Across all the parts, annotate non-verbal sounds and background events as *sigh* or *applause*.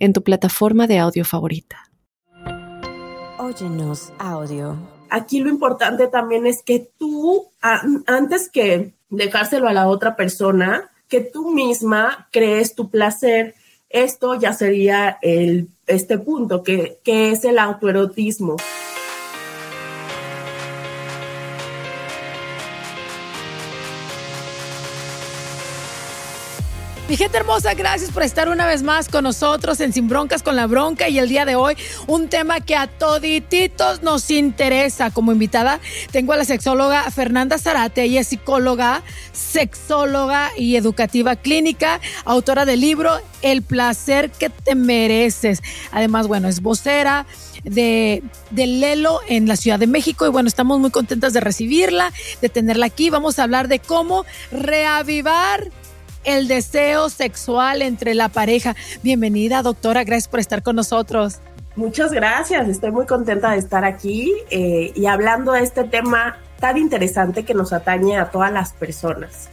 en tu plataforma de audio favorita. Óyenos audio. Aquí lo importante también es que tú, antes que dejárselo a la otra persona, que tú misma crees tu placer. Esto ya sería el, este punto, que, que es el autoerotismo. Mi gente hermosa, gracias por estar una vez más con nosotros en Sin Broncas con la Bronca y el día de hoy un tema que a todititos nos interesa. Como invitada tengo a la sexóloga Fernanda Zarate, ella es psicóloga, sexóloga y educativa clínica, autora del libro El placer que te mereces. Además, bueno, es vocera de, de, Lelo en la Ciudad de México. Y bueno, estamos muy contentas de recibirla, de tenerla aquí. Vamos a hablar de cómo reavivar el deseo sexual entre la pareja. Bienvenida, doctora, gracias por estar con nosotros. Muchas gracias, estoy muy contenta de estar aquí eh, y hablando de este tema tan interesante que nos atañe a todas las personas.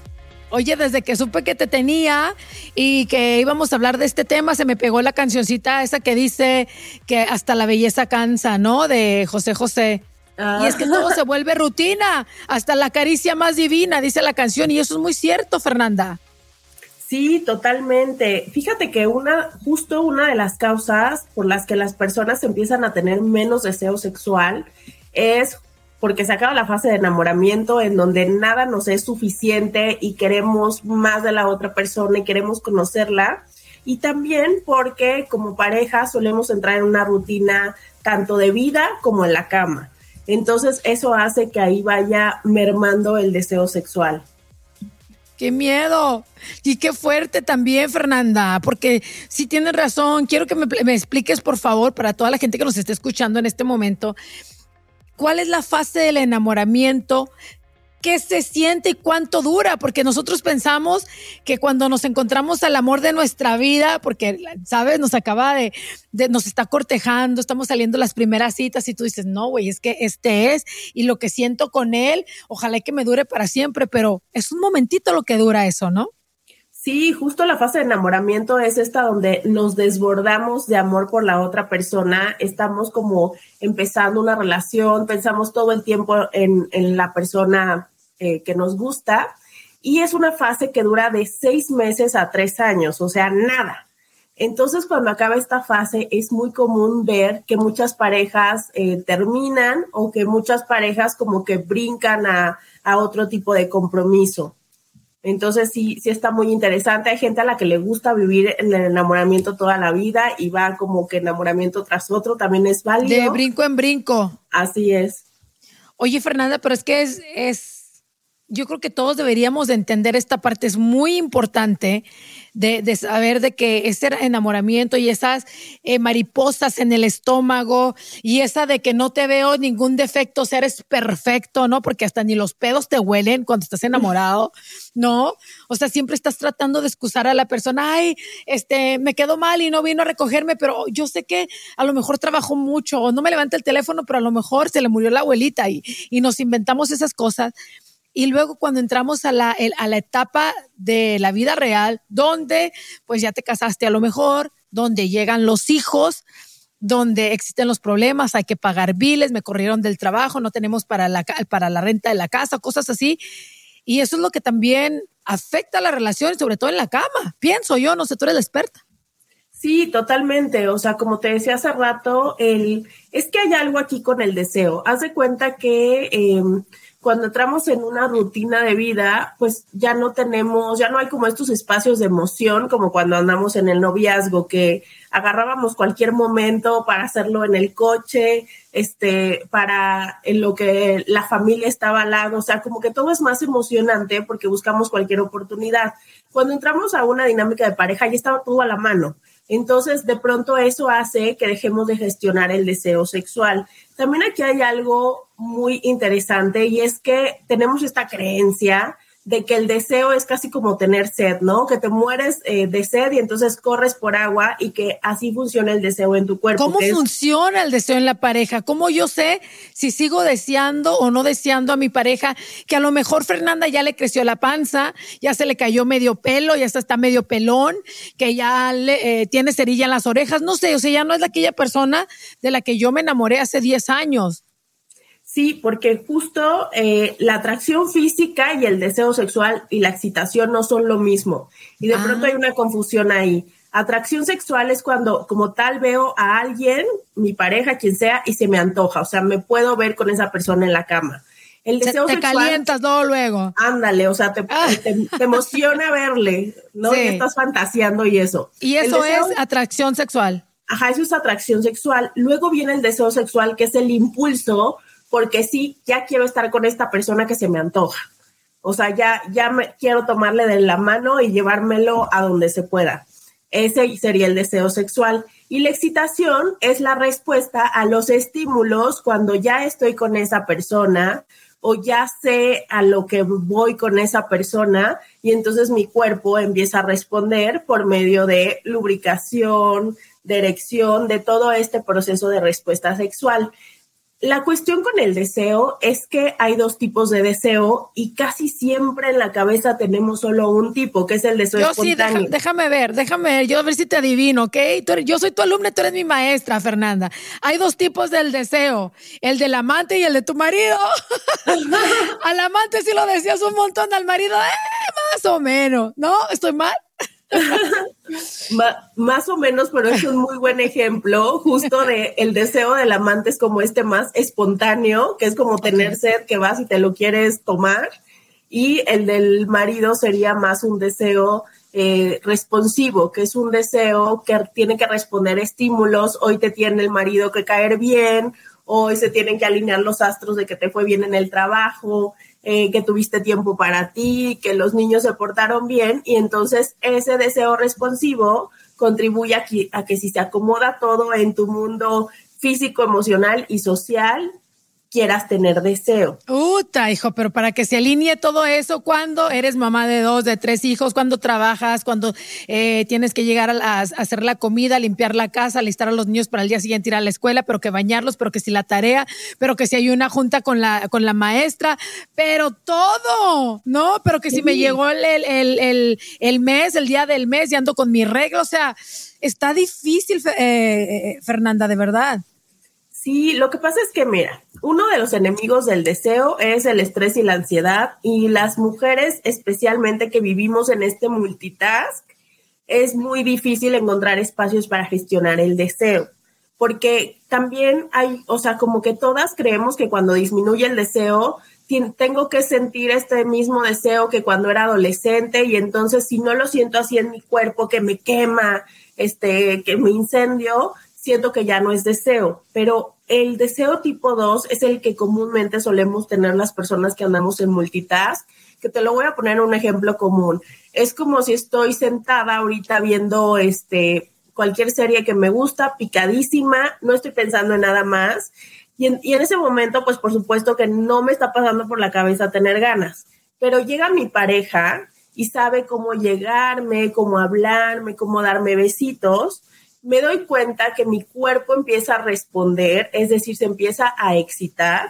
Oye, desde que supe que te tenía y que íbamos a hablar de este tema, se me pegó la cancioncita esa que dice que hasta la belleza cansa, ¿no? De José José. Y es que ah. todo se *laughs* vuelve rutina, hasta la caricia más divina, dice la canción, y eso es muy cierto, Fernanda. Sí, totalmente. Fíjate que una, justo una de las causas por las que las personas empiezan a tener menos deseo sexual es porque se acaba la fase de enamoramiento en donde nada nos es suficiente y queremos más de la otra persona y queremos conocerla. Y también porque como pareja solemos entrar en una rutina tanto de vida como en la cama. Entonces eso hace que ahí vaya mermando el deseo sexual. ¡Qué miedo! Y qué fuerte también, Fernanda, porque si tienes razón, quiero que me, me, expliques, por favor, para toda la gente que nos esté escuchando en este momento, ¿cuál es la fase del enamoramiento qué se siente y cuánto dura, porque nosotros pensamos que cuando nos encontramos al amor de nuestra vida, porque, ¿sabes? Nos acaba de, nos está cortejando, estamos saliendo las primeras citas y tú dices, no, güey, es que este es y lo que siento con él, ojalá que me dure para siempre, pero es un momentito lo que dura eso, ¿no? Sí, justo la fase de enamoramiento es esta donde nos desbordamos de amor por la otra persona, estamos como empezando una relación, pensamos todo el tiempo en, la persona eh, que nos gusta y es una fase que dura de seis meses a tres años, o sea, nada. Entonces, cuando acaba esta fase, es muy común ver que muchas parejas eh, terminan o que muchas parejas como que brincan a, a otro tipo de compromiso. Entonces sí, sí está muy interesante. Hay gente a la que le gusta vivir en el enamoramiento toda la vida y va como que enamoramiento tras otro también es válido. De brinco en brinco. Así es. Oye, Fernanda, pero es que es, es yo creo que todos deberíamos de entender esta parte, es muy importante de, saber de que ese enamoramiento y esas eh, mariposas en el estómago y esa de que no te veo ningún defecto, o sea, eres perfecto, ¿no? Porque hasta ni los pedos te huelen cuando estás enamorado, *laughs* ¿no? O sea, siempre estás tratando de excusar a la persona, ay, este, me quedó mal y no vino a recogerme, pero yo sé que a lo mejor trabajó mucho o no me levanta el teléfono, pero a lo mejor se le murió la abuelita y, y nos inventamos esas cosas. Y luego cuando entramos a la, a la etapa de la vida real, donde pues ya te casaste a lo mejor, donde llegan los hijos, donde existen los problemas, hay que pagar biles, me corrieron del trabajo, no tenemos para la, para la renta de la casa, cosas así. Y eso es lo que también afecta a la relación, sobre todo en la cama. Pienso yo, no sé, tú eres la experta. Sí, totalmente. O sea, como te decía hace rato, el, es que hay algo aquí con el deseo. Haz de cuenta que em, cuando entramos en una rutina de vida, pues ya no tenemos, ya no hay como estos espacios de emoción, como cuando andamos en el noviazgo, que agarrábamos cualquier momento para hacerlo en el coche, este, para en lo que la familia estaba al lado, o sea, como que todo es más emocionante porque buscamos cualquier oportunidad. Cuando entramos a una dinámica de pareja, ya estaba todo a la mano Entonces, de pronto eso hace que dejemos de gestionar el deseo sexual. También aquí hay algo muy interesante y es que tenemos esta creencia de que el deseo es casi como tener sed, ¿no? Que te mueres eh, de sed y entonces corres por agua y que así funciona el deseo en tu cuerpo. ¿Cómo funciona el deseo en la pareja? ¿Cómo yo sé si sigo deseando o no deseando a mi pareja? Que a lo mejor Fernanda ya le creció la panza, ya se le cayó medio pelo, ya está medio pelón, que ya le, eh, tiene cerilla en las orejas, no sé, o sea, ya no es aquella persona de la que yo me enamoré hace 10 años. Sí, porque justo eh, la atracción física y el deseo sexual y la excitación no son lo mismo. Y de pronto hay ah. una confusión ahí. Atracción sexual es cuando como tal veo a alguien, mi pareja, quien sea, y se me antoja. O sea, me puedo ver con esa persona en la cama. El deseo te calientas todo luego. Ándale, o sea, te, ah. emociona verle, ¿no? Y estás fantaseando y eso. Y eso es atracción sexual. Ajá, eso es atracción sexual. Luego viene el deseo sexual, que es el impulso porque sí, ya quiero estar con esta persona que se me antoja. O sea, ya, ya me quiero tomarle de la mano y llevármelo a donde se pueda. Ese sería el deseo sexual. Y la excitación es la respuesta a los estímulos cuando ya estoy con esa persona o ya sé a lo que voy con esa persona y entonces mi cuerpo empieza a responder por medio de lubricación, de erección, de todo este proceso de respuesta sexual. La cuestión con el deseo es que hay dos tipos de deseo y casi siempre en la cabeza tenemos solo un tipo, que es el deseo yo espontáneo. Sí, déjame ver, déjame ver, yo a ver si te adivino, ¿ok? yo soy tu alumna, tú eres mi maestra, Fernanda. Hay dos tipos del deseo, el del amante y el de tu marido. *laughs* al amante sí lo decías un montón, al marido, eh, más o menos, ¿no? ¿Estoy mal? Más o menos, pero es un muy buen ejemplo justo de el deseo del amante es como este más espontáneo, que es como tener sed que vas y te lo quieres tomar, y el del marido sería más un deseo eh, responsivo, que es un deseo que tiene que responder estímulos, hoy te tiene el marido que caer bien, hoy se tienen que alinear los astros de que te fue bien en el trabajo, eh, que tuviste tiempo para ti, que los niños se portaron bien y entonces ese deseo responsivo contribuye a a que si se acomoda todo en tu mundo físico, emocional y social, quieras tener deseo. Uta, hijo, pero para que se alinee todo eso, cuando eres mamá de dos, de tres hijos, cuando trabajas, cuando eh, tienes que llegar a, hacer la comida, limpiar la casa, alistar a los niños para el día siguiente ir a la escuela, pero que bañarlos, pero que si la tarea, pero que si hay una junta con la, con la maestra, pero todo, ¿no? Pero que si me llegó el, el, el, mes, el día del mes y ando con mi regla, o sea, está difícil, eh, eh, Fernanda, de verdad. Sí, lo que pasa es que, mira, uno de los enemigos del deseo es el estrés y la ansiedad y las mujeres, especialmente que vivimos en este multitask, es muy difícil encontrar espacios para gestionar el deseo, porque también hay, o sea, como que todas creemos que cuando disminuye el deseo, tengo que sentir este mismo deseo que cuando era adolescente y entonces si no lo siento así en mi cuerpo, que me quema, este, que me incendio, siento que ya no es deseo, pero el deseo tipo 2 es el que comúnmente solemos tener las personas que andamos en multitask, que te lo voy a poner un ejemplo común. Es como si estoy sentada ahorita viendo este cualquier serie que me gusta, picadísima, no estoy pensando en nada más. Y en, y en ese momento, pues por supuesto que no me está pasando por la cabeza tener ganas. Pero llega mi pareja y sabe cómo llegarme, cómo hablarme, cómo darme besitos me doy cuenta que mi cuerpo empieza a responder, es decir, se empieza a excitar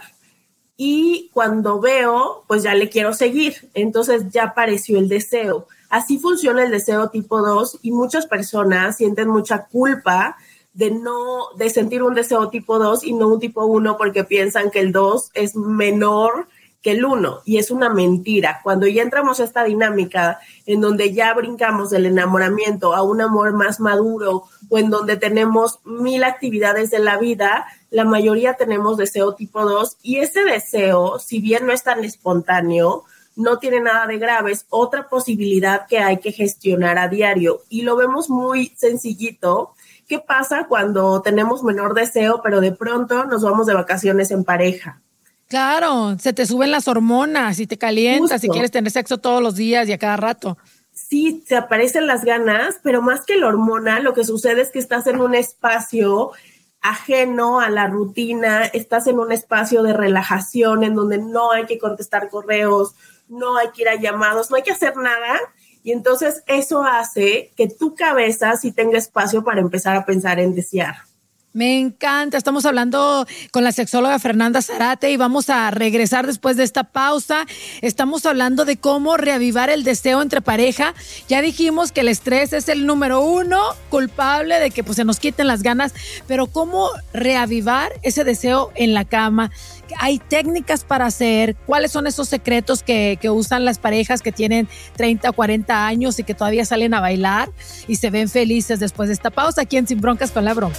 y cuando veo, pues ya le quiero seguir, entonces ya apareció el deseo. Así funciona el deseo tipo 2 y muchas personas sienten mucha culpa de no de sentir un deseo tipo 2 y no un tipo 1 porque piensan que el 2 es menor que el uno. Y es una mentira. Cuando ya entramos a esta dinámica en donde ya brincamos del enamoramiento a un amor más maduro o en donde tenemos mil actividades de la vida, la mayoría tenemos deseo tipo 2 y ese deseo, si bien no es tan espontáneo, no tiene nada de grave, es otra posibilidad que hay que gestionar a diario y lo vemos muy sencillito. ¿Qué pasa cuando tenemos menor deseo, pero de pronto nos vamos de vacaciones en pareja? Claro, se te suben las hormonas y te calientas y quieres tener sexo todos los días y a cada rato. sí, te aparecen las ganas, pero más que la hormona, lo que sucede es que estás en un espacio ajeno a la rutina, estás en un espacio de relajación en donde no hay que contestar correos, no hay que ir a llamados, no hay que hacer nada. Y entonces eso hace que tu cabeza sí tenga espacio para empezar a pensar en desear. Me encanta. Estamos hablando con la sexóloga Fernanda Zarate y vamos a regresar después de esta pausa. Estamos hablando de cómo reavivar el deseo entre pareja. Ya dijimos que el estrés es el número uno culpable de que pues, se nos quiten las ganas, pero cómo reavivar ese deseo en la cama. Hay técnicas para hacer. ¿Cuáles son esos secretos que, usan las parejas que tienen 30 o 40 años y que todavía salen a bailar y se ven felices después de esta pausa aquí en Sin Broncas con la Bronca?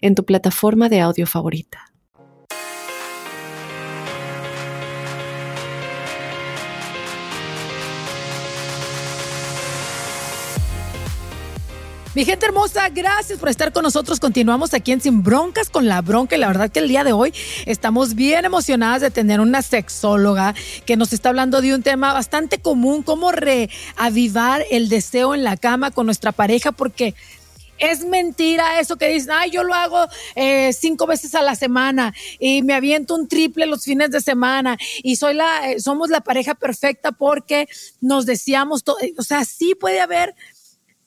en tu plataforma de audio favorita. Mi gente hermosa, gracias por estar con nosotros. Continuamos aquí en Sin Broncas con la Bronca. Y la verdad que el día de hoy estamos bien emocionadas de tener una sexóloga que nos está hablando de un tema bastante común, cómo reavivar el deseo en la cama con nuestra pareja, porque es mentira eso que dicen, ay, yo lo hago eh, cinco veces a la semana y me aviento un triple los fines de semana y soy la, eh, somos la pareja perfecta porque nos decíamos todo. O sea, sí puede haber,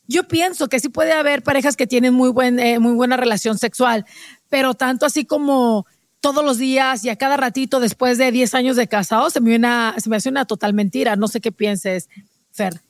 yo pienso que sí puede haber parejas que tienen muy, buen, eh, muy buena relación sexual, pero tanto así como todos los días y a cada ratito después de 10 años de casado, se me, se me hace una total mentira. No sé qué pienses, Fer.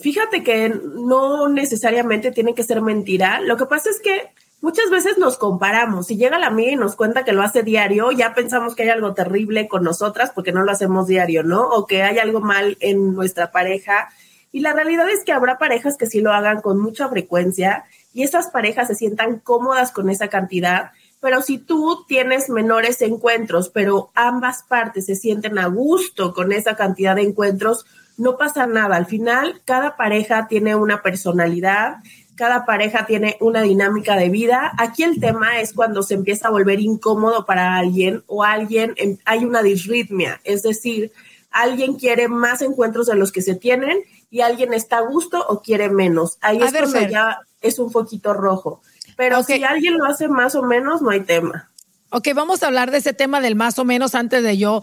Fíjate que no necesariamente tiene que ser mentira. Lo que pasa es que muchas veces nos comparamos. Si llega la amiga y nos cuenta que lo hace diario, ya pensamos que hay algo terrible con nosotras porque no lo hacemos diario, ¿no? O que hay algo mal en nuestra pareja. Y la realidad es que habrá parejas que sí lo hagan con mucha frecuencia y esas parejas se sientan cómodas con esa cantidad. Pero si tú tienes menores encuentros, pero ambas partes se sienten a gusto con esa cantidad de encuentros, no pasa nada. Al final, cada pareja tiene una personalidad, cada pareja tiene una dinámica de vida. Aquí el tema es cuando se empieza a volver incómodo para alguien o alguien, hay una disritmia, es decir, alguien quiere más encuentros de los que se tienen y alguien está a gusto o quiere menos. Ahí es cuando ya es un poquito rojo. Pero si alguien lo hace más o menos, no hay tema. Ok, vamos a hablar de ese tema del más o menos antes de yo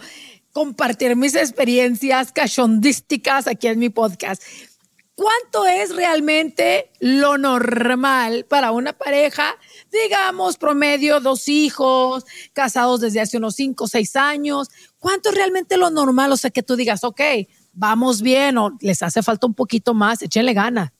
compartir mis experiencias cachondísticas aquí en mi podcast. ¿Cuánto es realmente lo normal para una pareja? Digamos, promedio, dos hijos, casados desde hace unos cinco o seis años. ¿Cuánto es realmente lo normal? O sea, que tú digas, ok, vamos bien o les hace falta un poquito más, échenle gana.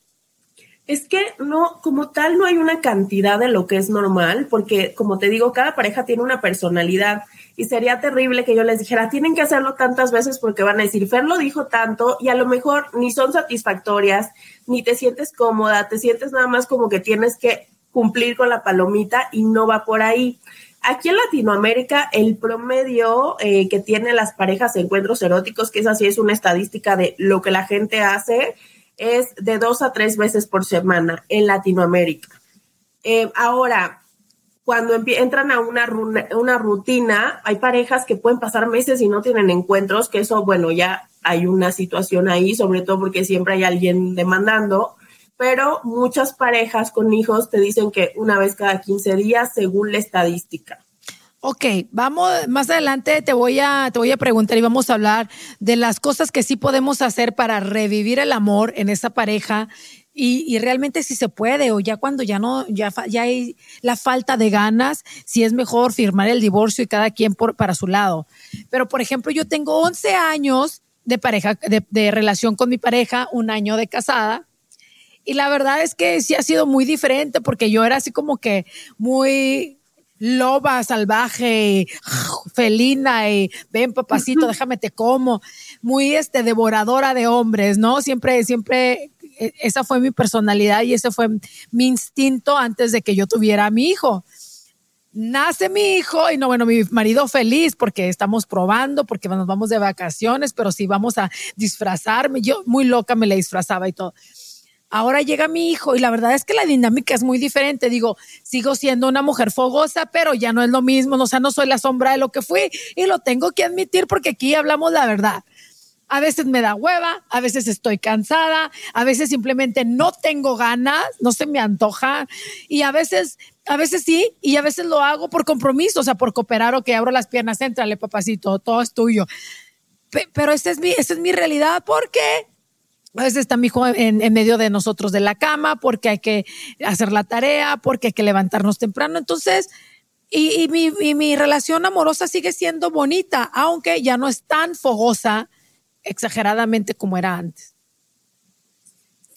Es que no, como tal, no hay una cantidad de lo que es normal, porque como te digo, cada pareja tiene una personalidad y sería terrible que yo les dijera, tienen que hacerlo tantas veces porque van a decir, Fer lo dijo tanto y a lo mejor ni son satisfactorias, ni te sientes cómoda, te sientes nada más como que tienes que cumplir con la palomita y no va por ahí. Aquí en Latinoamérica, el promedio eh, que tienen las parejas encuentros eróticos, que es así, es una estadística de lo que la gente hace, es de dos a tres veces por semana en Latinoamérica. Eh, ahora, cuando entran a una, una rutina, hay parejas que pueden pasar meses y no tienen encuentros, que eso, bueno, ya hay una situación ahí, sobre todo porque siempre hay alguien demandando, pero muchas parejas con hijos te dicen que una vez cada 15 días, según la estadística. Ok, vamos, más adelante te voy a, te voy a preguntar y vamos a hablar de las cosas que sí podemos hacer para revivir el amor en esa pareja y, realmente si se puede o ya cuando ya no, ya, ya hay la falta de ganas, si es mejor firmar el divorcio y cada quien por, para su lado. Pero por ejemplo, yo tengo 11 años de pareja, de, de relación con mi pareja, un año de casada. Y la verdad es que sí ha sido muy diferente porque yo era así como que muy loba, salvaje, felina, y ven papacito, déjame te como, muy este, devoradora de hombres, ¿no? Siempre, siempre, e, esa fue mi personalidad y ese fue mi instinto antes de que yo tuviera a mi hijo nace mi hijo y no, bueno, mi marido feliz porque estamos probando, porque nos vamos de vacaciones, pero si vamos a disfrazarme, yo muy loca me la disfrazaba y todo. Ahora llega mi hijo y la verdad es que la dinámica es muy diferente. Digo, sigo siendo una mujer fogosa, pero ya no es lo mismo. O sea, no soy la sombra de lo que fui y lo tengo que admitir porque aquí hablamos la verdad. A veces me da hueva, a veces estoy cansada, a veces simplemente no tengo ganas, no se me antoja y a veces a veces sí, y a veces lo hago por compromiso, o sea, por cooperar o que abro las piernas, entrale, papacito, todo es tuyo. pero esta es mi, esta es mi realidad porque a veces está mi hijo en, medio de nosotros de la cama, porque hay que hacer la tarea, porque hay que levantarnos temprano. Entonces, y, mi, y mi relación amorosa sigue siendo bonita, aunque ya no es tan fogosa exageradamente como era antes.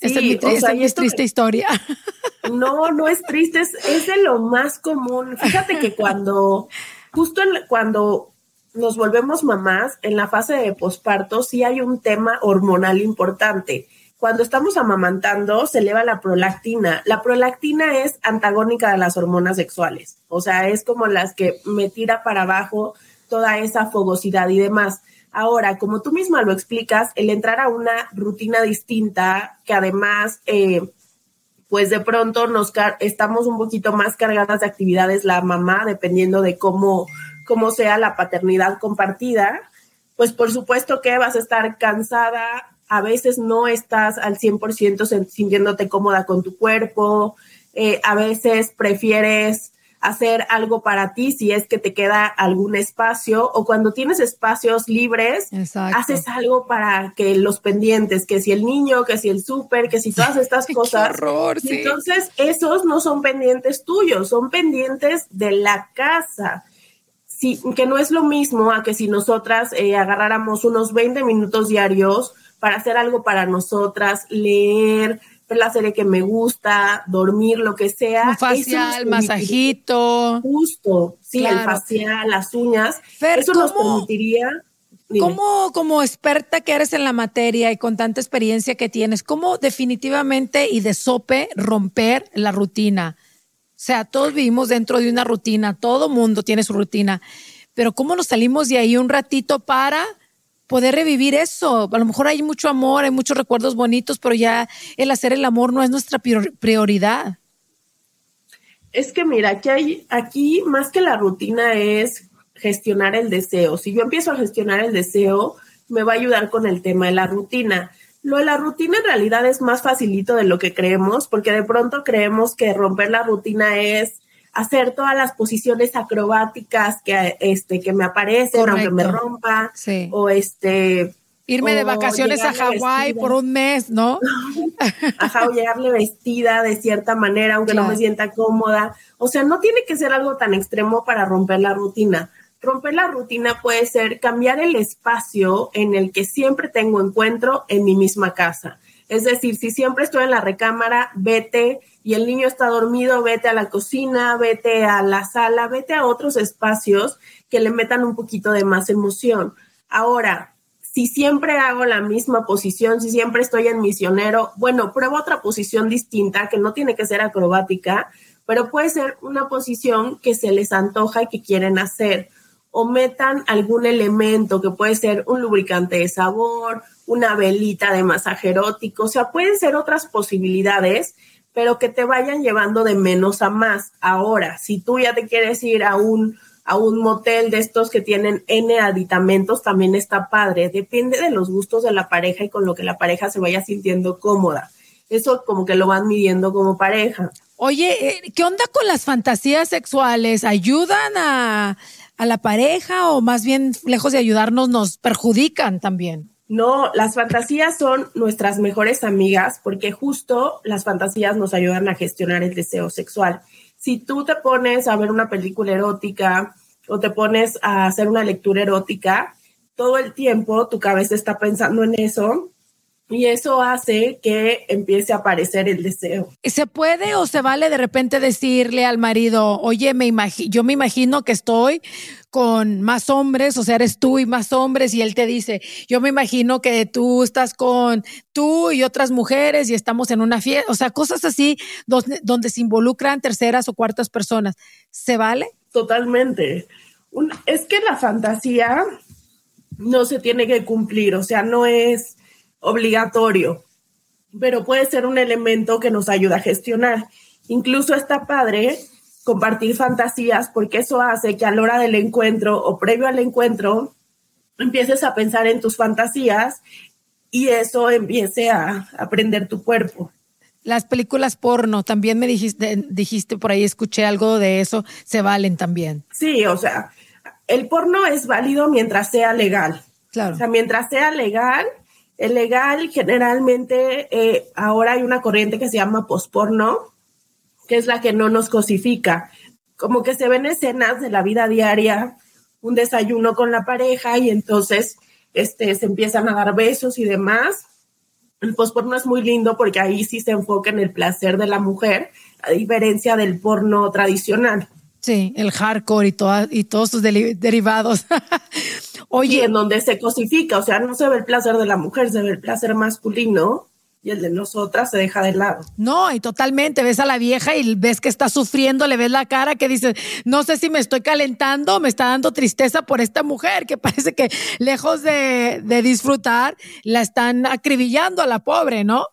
esta es mi, triste historia. *laughs* No, no es triste, es, de lo más común. Fíjate que cuando, justo cuando nos volvemos mamás, en la fase de posparto, sí hay un tema hormonal importante. Cuando estamos amamantando, se eleva la prolactina. La prolactina es antagónica de las hormonas sexuales, o sea, es como las que me tira para abajo toda esa fogosidad y demás. Ahora, como tú misma lo explicas, el entrar a una rutina distinta, que además eh, pues de pronto nos estamos un poquito más cargadas de actividades la mamá, dependiendo de cómo, cómo sea la paternidad compartida, pues por supuesto que vas a estar cansada, a veces no estás al 100% sintiéndote cómoda con tu cuerpo, eh, a veces prefieres hacer algo para ti si es que te queda algún espacio o cuando tienes espacios libres, haces algo para que los pendientes, que si el niño, que si el súper, que si todas estas *laughs* cosas. Entonces, esos no son pendientes tuyos, son pendientes de la casa. Sí, que no es lo mismo a que si nosotras eh, agarráramos unos 20 minutos diarios para hacer algo para nosotras, leer, la serie que me gusta, dormir, lo que sea. Un facial, masajito. Justo, sí, el facial, las uñas. eso nos permitiría. ¿Cómo, como experta que eres en la materia y con tanta experiencia que tienes, cómo definitivamente y de sope romper la rutina? O sea, todos vivimos dentro de una rutina, todo mundo tiene su rutina, pero ¿cómo nos salimos de ahí un ratito para poder revivir eso. A lo mejor hay mucho amor, hay muchos recuerdos bonitos, pero ya el hacer el amor no es nuestra prioridad. Es que mira, aquí hay, aquí más que la rutina es gestionar el deseo. Si yo empiezo a gestionar el deseo, me va a ayudar con el tema de la rutina. Lo de la rutina en realidad es más facilito de lo que creemos, porque de pronto creemos que romper la rutina es hacer todas las posiciones acrobáticas que, este, que me aparecen, aunque me rompa, o este... Irme de vacaciones a Hawái por un mes, ¿no? *laughs* O llegarle vestida de cierta manera, aunque no me sienta cómoda. O sea, no tiene que ser algo tan extremo para romper la rutina. Romper la rutina puede ser cambiar el espacio en el que siempre tengo encuentro en mi misma casa. Es decir, si siempre estoy en la recámara, vete y el niño está dormido, vete a la cocina, vete a la sala, vete a otros espacios que le metan un poquito de más emoción. Ahora, si siempre hago la misma posición, si siempre estoy en misionero, bueno, prueba otra posición distinta que no tiene que ser acrobática, pero puede ser una posición que se les antoja y que quieren hacer. O metan algún elemento que puede ser un lubricante de sabor, una velita de masaje erótico, o sea, pueden ser otras posibilidades pero que te vayan llevando de menos a más. Ahora, si tú ya te quieres ir a un, a un motel de estos que tienen N aditamentos, también está padre. Depende de los gustos de la pareja y con lo que la pareja se vaya sintiendo cómoda. Eso como que lo van midiendo como pareja. Oye, eh, ¿qué onda con las fantasías sexuales? ¿Ayudan a, a la pareja o más bien, lejos de ayudarnos, nos perjudican también? No, las fantasías son nuestras mejores amigas porque justo las fantasías nos ayudan a gestionar el deseo sexual. Si tú te pones a ver una película erótica o te pones a hacer una lectura erótica, todo el tiempo tu cabeza está pensando en eso y eso hace que empiece a aparecer el deseo. ¿Se puede o se vale de repente decirle al marido, oye, me yo me imagino que estoy con más hombres, o sea, eres tú y más hombres, y él te dice, yo me imagino que tú estás con tú y otras mujeres y estamos en una fiesta, o sea, cosas así donde, donde se involucran terceras o cuartas personas. ¿Se vale? Totalmente. es que la fantasía no se tiene que cumplir, o sea, no es obligatorio, pero puede ser un elemento que nos ayuda a gestionar. Incluso está padre compartir fantasías porque eso hace que a la hora del encuentro o previo al encuentro empieces a pensar en tus fantasías y eso empiece a aprender tu cuerpo. Las películas porno, también me dijiste, dijiste por ahí, escuché algo de eso, se valen también. Sí, o sea, el porno es válido mientras sea legal. Claro. O sea, mientras sea legal, el legal generalmente eh, ahora hay una corriente que se llama posporno, que es la que no nos cosifica. Como que se ven escenas de la vida diaria, un desayuno con la pareja y entonces este, se empiezan a dar besos y demás. El posporno es muy lindo porque ahí sí se enfoca en el placer de la mujer, a diferencia del porno tradicional. Sí, el hardcore y, y todos sus derivados. *laughs* Oye, en donde se cosifica, o sea, no se ve el placer de la mujer, se ve el placer masculino y el de nosotras se deja de lado. No, y totalmente, ves a la vieja y ves que está sufriendo, le ves la cara que dice, no sé si me estoy calentando, me está dando tristeza por esta mujer, que *laughs* parece que lejos de, disfrutar, la están acribillando a la pobre, ¿no?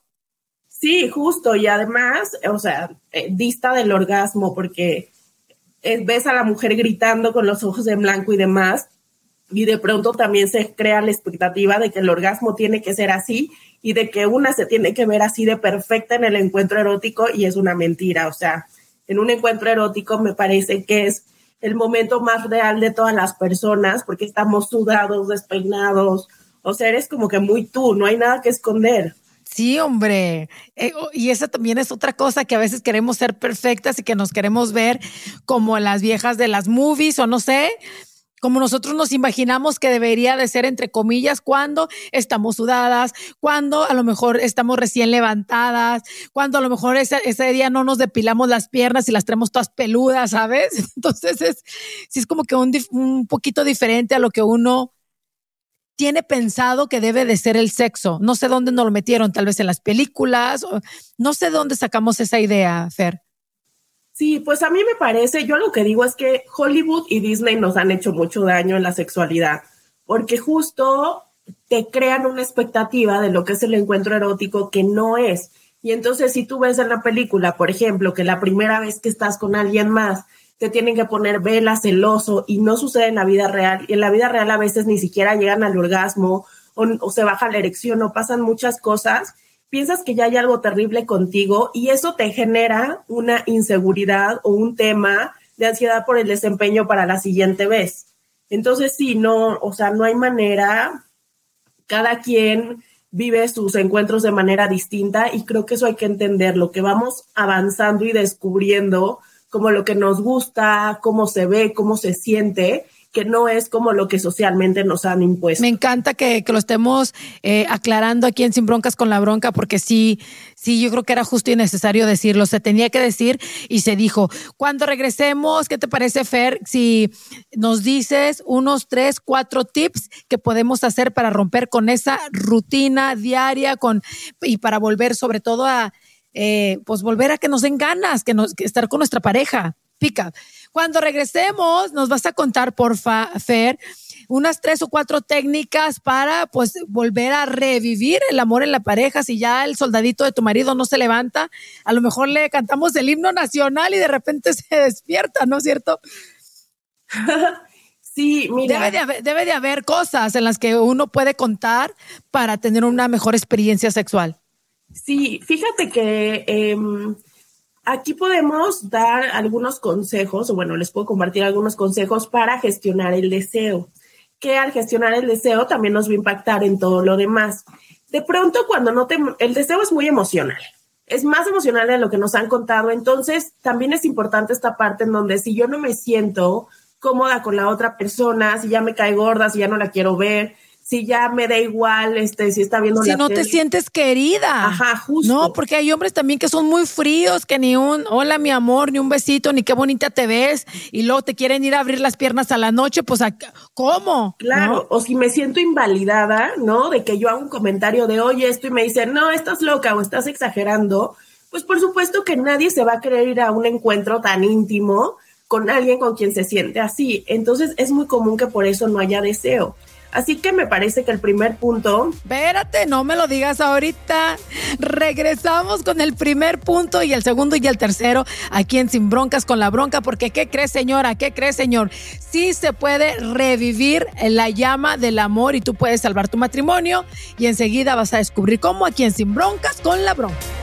Sí, justo, y además, o sea, eh, dista del orgasmo, porque ves a la mujer gritando con los ojos en blanco y demás, y de pronto también se crea la expectativa de que el orgasmo tiene que ser así y de que una se tiene que ver así de perfecta en el encuentro erótico y es una mentira. O sea, en un encuentro erótico me parece que es el momento más real de todas las personas porque estamos sudados, despeinados. O sea, eres como que muy tú, no hay nada que esconder. Sí, hombre. Eh, y esa también es otra cosa que a veces queremos ser perfectas y que nos queremos ver como las viejas de las movies o no sé como nosotros nos imaginamos que debería de ser, entre comillas, cuando estamos sudadas, cuando a lo mejor estamos recién levantadas, cuando a lo mejor ese, día no nos depilamos las piernas y las tenemos todas peludas, ¿sabes? *laughs* Entonces es, sí es como que un, un poquito diferente a lo que uno tiene pensado que debe de ser el sexo. No sé dónde nos lo metieron, tal vez en las películas, no sé dónde sacamos esa idea, Fer. Sí, pues a mí me parece, yo lo que digo es que Hollywood y Disney nos han hecho mucho daño en la sexualidad, porque justo te crean una expectativa de lo que es el encuentro erótico que no es. Y entonces si tú ves en la película, por ejemplo, que la primera vez que estás con alguien más, te tienen que poner velas, celoso, y no sucede en la vida real, y en la vida real a veces ni siquiera llegan al orgasmo, o, o se baja la erección, o pasan muchas cosas, piensas que ya hay algo terrible contigo y eso te genera una inseguridad o un tema de ansiedad por el desempeño para la siguiente vez. Entonces, sí, no, o sea, no hay manera, cada quien vive sus encuentros de manera distinta y creo que eso hay que entenderlo, que vamos avanzando y descubriendo como lo que nos gusta, cómo se ve, cómo se siente que no es como lo que socialmente nos han impuesto. Me encanta que, lo estemos eh, aclarando aquí en Sin Broncas con la Bronca, porque sí, sí, yo creo que era justo y necesario decirlo. Se tenía que decir y se dijo. Cuando regresemos, ¿qué te parece, Fer? Si nos dices unos tres, cuatro tips que podemos hacer para romper con esa rutina diaria con, y para volver sobre todo a, eh, pues volver a que nos den ganas, que, nos, que estar con nuestra pareja. Pica. Cuando regresemos, nos vas a contar, porfa, Fer, unas tres o cuatro técnicas para pues volver a revivir el amor en la pareja. Si ya el soldadito de tu marido no se levanta, a lo mejor le cantamos el himno nacional y de repente *laughs* se despierta, ¿no es cierto? *laughs* Sí, mira. Debe de, haber, debe de haber cosas en las que uno puede contar para tener una mejor experiencia sexual. Sí, fíjate que em, Aquí podemos dar algunos consejos, o bueno, les puedo compartir algunos consejos para gestionar el deseo, que al gestionar el deseo también nos va a impactar en todo lo demás. De pronto, cuando no te, el deseo es muy emocional, es más emocional de lo que nos han contado, entonces también es importante esta parte en donde si yo no me siento cómoda con la otra persona, si ya me cae gorda, si ya no la quiero ver, si ya me da igual, este, si está viendo si no te sientes querida. Ajá, justo. No, porque hay hombres también que son muy fríos, que ni un hola mi amor, ni un besito, ni qué bonita te ves, y luego te quieren ir a abrir las piernas a la noche, pues ¿cómo? Claro, o si me siento invalidada, ¿no? De que yo hago un comentario de oye esto y me dicen, no, estás loca o estás exagerando, pues por supuesto que nadie se va a querer ir a un encuentro tan íntimo con alguien con quien se siente así. Entonces es muy común que por eso no haya deseo. Así que me parece que el primer punto... Espérate, no me lo digas ahorita. Regresamos con el primer punto y el segundo y el tercero aquí en Sin Broncas con la Bronca, porque ¿qué crees señora? ¿Qué crees señor? Sí se puede revivir la llama del amor y tú puedes salvar tu matrimonio y enseguida vas a descubrir cómo aquí en Sin Broncas con la Bronca.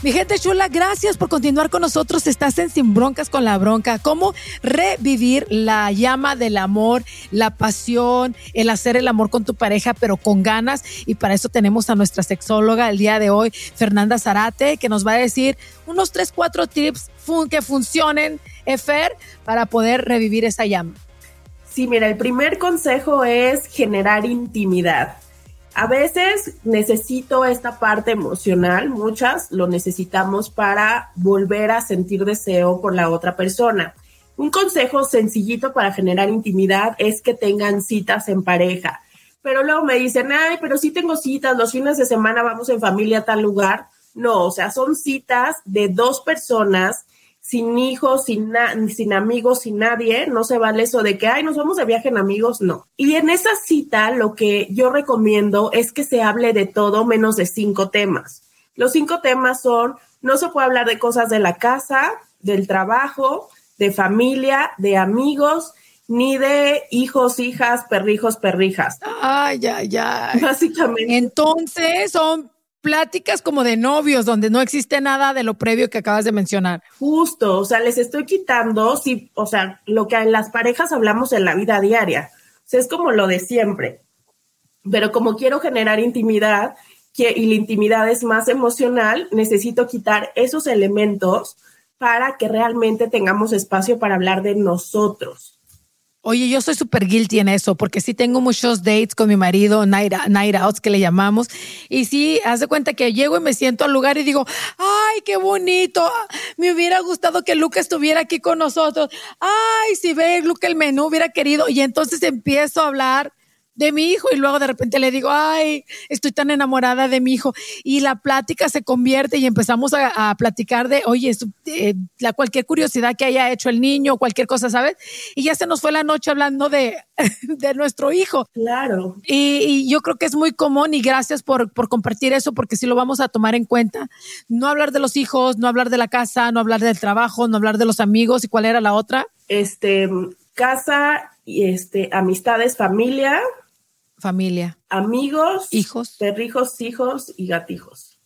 Mi gente chula, gracias por continuar con nosotros. Estás en Sin Broncas con la Bronca. Cómo revivir la llama del amor, la pasión, el hacer el amor con tu pareja, pero con ganas. Y para eso tenemos a nuestra sexóloga el día de hoy, Fernanda Zarate, que nos va a decir unos tres, cuatro tips que funcionen, Efer, para poder revivir esa llama. Sí, mira, el primer consejo es generar intimidad a veces necesito esta parte emocional, muchas lo necesitamos para volver a sentir deseo por la otra persona. Un consejo sencillito para generar intimidad es que tengan citas en pareja. Pero luego me dicen, ay, pero sí tengo citas, los fines de semana vamos en familia a tal lugar. No, o sea, son citas de dos personas sin hijos, sin, sin amigos, sin nadie, no se vale eso de que, ay, nos vamos de viaje en amigos, no. Y en esa cita lo que yo recomiendo es que se hable de todo menos de cinco temas. Los cinco temas son, no se puede hablar de cosas de la casa, del trabajo, de familia, de amigos, ni de hijos, hijas, perrijos, perrijas. Ay, ay, ay. Básicamente. Entonces son pláticas como de novios, donde no existe nada de lo previo que acabas de mencionar. Justo, o sea, les estoy quitando, sí, o sea, lo que en las parejas hablamos en la vida diaria. O sea, es como lo de siempre. Pero como quiero generar intimidad que, y la intimidad es más emocional, necesito quitar esos elementos para que realmente tengamos espacio para hablar de nosotros. Oye, yo soy súper guilty en eso, porque sí tengo muchos dates con mi marido, night, night outs que le llamamos, y sí, haz de cuenta que llego y me siento al lugar y digo, ay, qué bonito, me hubiera gustado que Luca estuviera aquí con nosotros, ay, si ve Luca el menú hubiera querido, y entonces empiezo a hablar de mi hijo y luego de repente le digo, ay, estoy tan enamorada de mi hijo y la plática se convierte y empezamos a, platicar de, oye, eh, la cualquier curiosidad que haya hecho el niño, cualquier cosa, ¿sabes? Y ya se nos fue la noche hablando de, *laughs* de nuestro hijo. Claro. Y, yo creo que es muy común y gracias por, por compartir eso porque sí lo vamos a tomar en cuenta. No hablar de los hijos, no hablar de la casa, no hablar del trabajo, no hablar de los amigos y cuál era la otra. Este, casa, y este, amistades, familia familia. Amigos, hijos, perrijos, hijos y gatijos.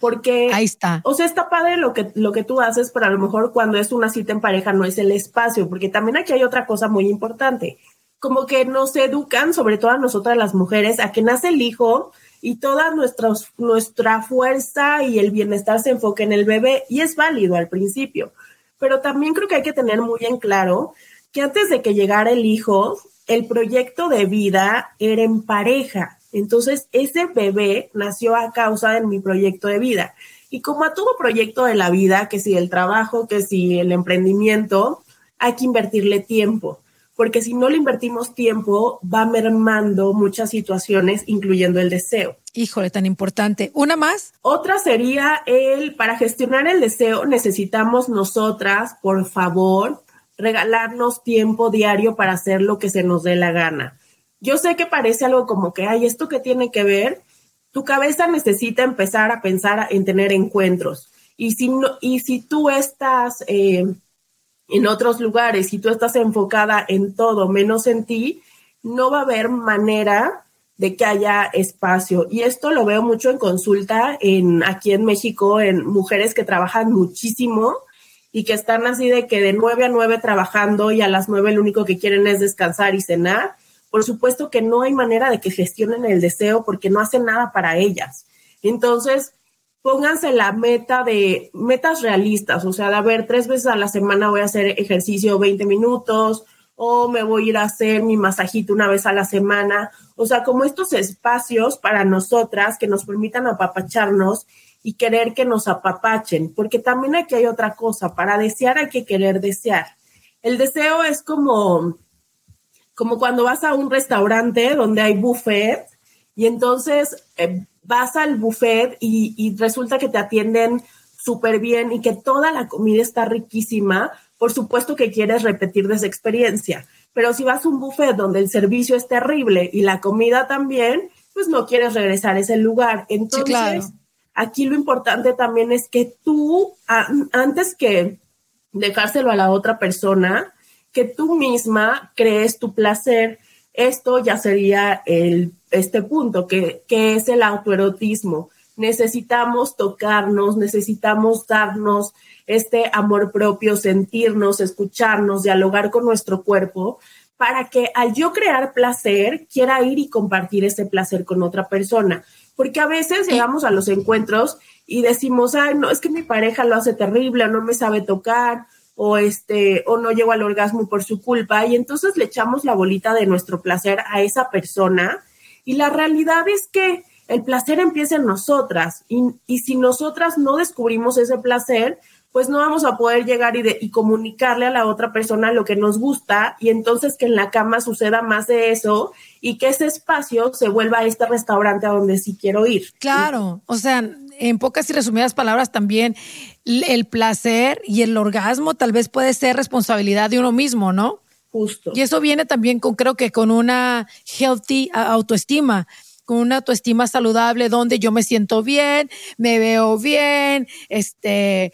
Porque ahí está. O sea, está padre lo que, lo que tú haces, pero a lo mejor cuando es una cita en pareja no es el espacio, porque también aquí hay otra cosa muy importante. Como que nos educan, sobre todo a nosotras las mujeres, a que nace el hijo y toda nuestra, nuestra fuerza y el bienestar se enfoque en el bebé y es válido al principio. Pero también creo que hay que tener muy en claro que antes de que llegara el hijo, el proyecto de vida era en pareja. Entonces, ese bebé nació a causa de mi proyecto de vida. Y como a todo proyecto de la vida, que si el trabajo, que si el emprendimiento, hay que invertirle tiempo, porque si no le invertimos tiempo, va mermando muchas situaciones, incluyendo el deseo. Híjole, tan importante. ¿Una más? Otra sería el, para gestionar el deseo necesitamos nosotras, por favor, regalarnos tiempo diario para hacer lo que se nos dé la gana. Yo sé que parece algo como que, ay, ¿esto qué tiene que ver? Tu cabeza necesita empezar a pensar en tener encuentros. Y si, y si tú estás eh, en otros lugares, y tú estás enfocada en todo menos en ti, no va a haber manera de que haya espacio. Y esto lo veo mucho en consulta en, aquí en México, en mujeres que trabajan muchísimo y que están así de que de nueve a nueve trabajando y a las nueve lo único que quieren es descansar y cenar. Por supuesto que no hay manera de que gestionen el deseo porque no hacen nada para ellas. Entonces, pónganse la meta de metas realistas, o sea, de a tres veces a la semana voy a hacer ejercicio 20 minutos o me voy a ir a hacer mi masajito una vez a la semana. O sea, como estos espacios para nosotras que nos permitan apapacharnos y querer que nos apapachen, porque también aquí hay otra cosa, para desear hay que querer desear. El deseo es como, como cuando vas a un restaurante donde hay buffet y entonces eh, vas al buffet y, y resulta que te atienden súper bien y que toda la comida está riquísima, por supuesto que quieres repetir de esa experiencia. Pero si vas a un buffet donde el servicio es terrible y la comida también, pues no quieres regresar a ese lugar. Entonces, aquí lo importante también es que tú, antes que dejárselo a la otra persona, que tú misma crees tu placer. Esto ya sería el, este punto, que, que es el autoerotismo. Necesitamos tocarnos, necesitamos darnos este amor propio, sentirnos, escucharnos, dialogar con nuestro cuerpo, para que al yo crear placer, quiera ir y compartir ese placer con otra persona. Porque a veces llegamos a los encuentros y decimos, ay, no, es que mi pareja lo hace terrible, o no me sabe tocar, o este, o no llego al orgasmo por su culpa, y entonces le echamos la bolita de nuestro placer a esa persona. Y la realidad es que el placer empieza en nosotras, y, y si nosotras no descubrimos ese placer, pues no vamos a poder llegar y, y, comunicarle a la otra persona lo que nos gusta y entonces que en la cama suceda más de eso y que ese espacio se vuelva a este restaurante a donde sí quiero ir. Claro, o sea, en pocas y resumidas palabras también el placer y el orgasmo tal vez puede ser responsabilidad de uno mismo, ¿no? Justo. Y eso viene también con creo que con una healthy autoestima con una autoestima saludable donde yo me siento bien, me veo bien, este,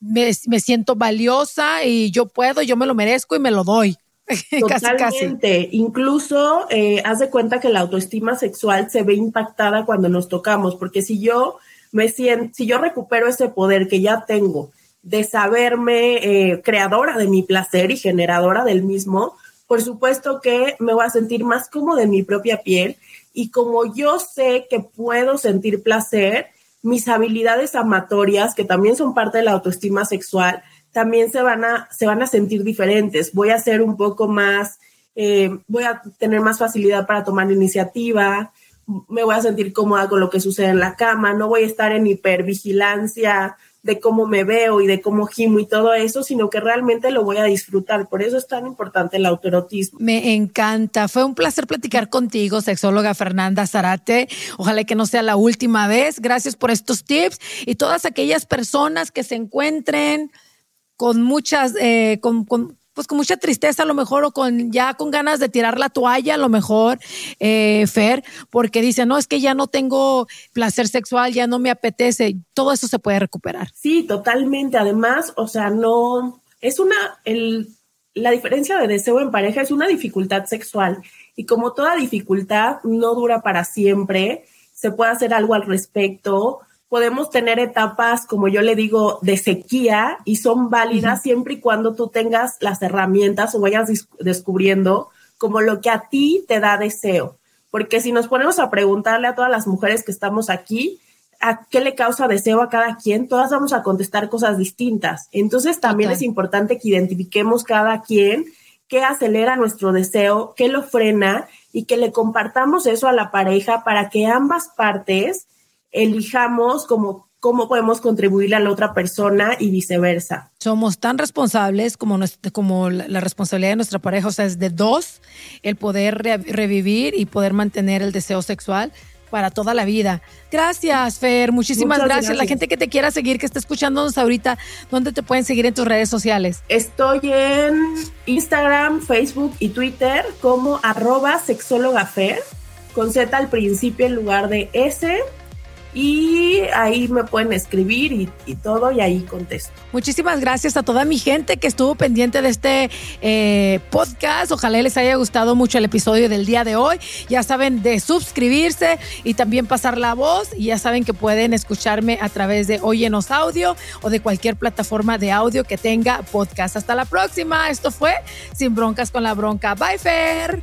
me, siento valiosa y yo puedo, yo me lo merezco y me lo doy. *laughs* Totalmente. Incluso eh, haz de cuenta que la autoestima sexual se ve impactada cuando nos tocamos, porque si yo me siento, si yo recupero ese poder que ya tengo de saberme eh, creadora de mi placer y generadora del mismo, por supuesto que me voy a sentir más como de mi propia piel y como yo sé que puedo sentir placer, mis habilidades amatorias, que también son parte de la autoestima sexual, también se van a, se van a sentir diferentes. Voy a ser un poco más, eh, voy a tener más facilidad para tomar iniciativa, me voy a sentir cómoda con lo que sucede en la cama, no voy a estar en hipervigilancia de cómo me veo y de cómo gimo y todo eso, sino que realmente lo voy a disfrutar. Por eso es tan importante el autoerotismo. Me encanta. Fue un placer platicar contigo, sexóloga Fernanda Zarate. Ojalá que no sea la última vez. Gracias por estos tips y todas aquellas personas que se encuentren con muchas, eh, con, con pues con mucha tristeza a lo mejor o con ya con ganas de tirar la toalla a lo mejor, eh, Fer, porque dice, no, es que ya no tengo placer sexual, ya no me apetece, todo eso se puede recuperar. Sí, totalmente. Además, o sea, no, es una, el, la diferencia de deseo en pareja es una dificultad sexual y como toda dificultad no dura para siempre, se puede hacer algo al respecto podemos tener etapas, como yo le digo, de sequía y son válidas siempre y cuando tú tengas las herramientas o vayas descubriendo como lo que a ti te da deseo. Porque si nos ponemos a preguntarle a todas las mujeres que estamos aquí, a qué le causa deseo a cada quien, todas vamos a contestar cosas distintas. Entonces también es importante que identifiquemos cada quien qué acelera nuestro deseo, qué lo frena y que le compartamos eso a la pareja para que ambas partes elijamos como cómo podemos contribuirle a la otra persona y viceversa. Somos tan responsables como, como la, responsabilidad de nuestra pareja, o sea, es de dos el poder revivir y poder mantener el deseo sexual para toda la vida. Gracias, Fer. Muchísimas gracias. La gente que te quiera seguir, que está escuchándonos ahorita, ¿dónde te pueden seguir en tus redes sociales? Estoy en Instagram, Facebook y Twitter como arroba sexólogafer, con Z al principio en lugar de S y ahí me pueden escribir y, todo y ahí contesto. Muchísimas gracias a toda mi gente que estuvo pendiente de este eh, podcast. Ojalá les haya gustado mucho el episodio del día de hoy. Ya saben de suscribirse y también pasar la voz. Y ya saben que pueden escucharme a través de Oyenos Audio o de cualquier plataforma de audio que tenga podcast. Hasta la próxima. Esto fue Sin Broncas con la Bronca. Bye, Fer.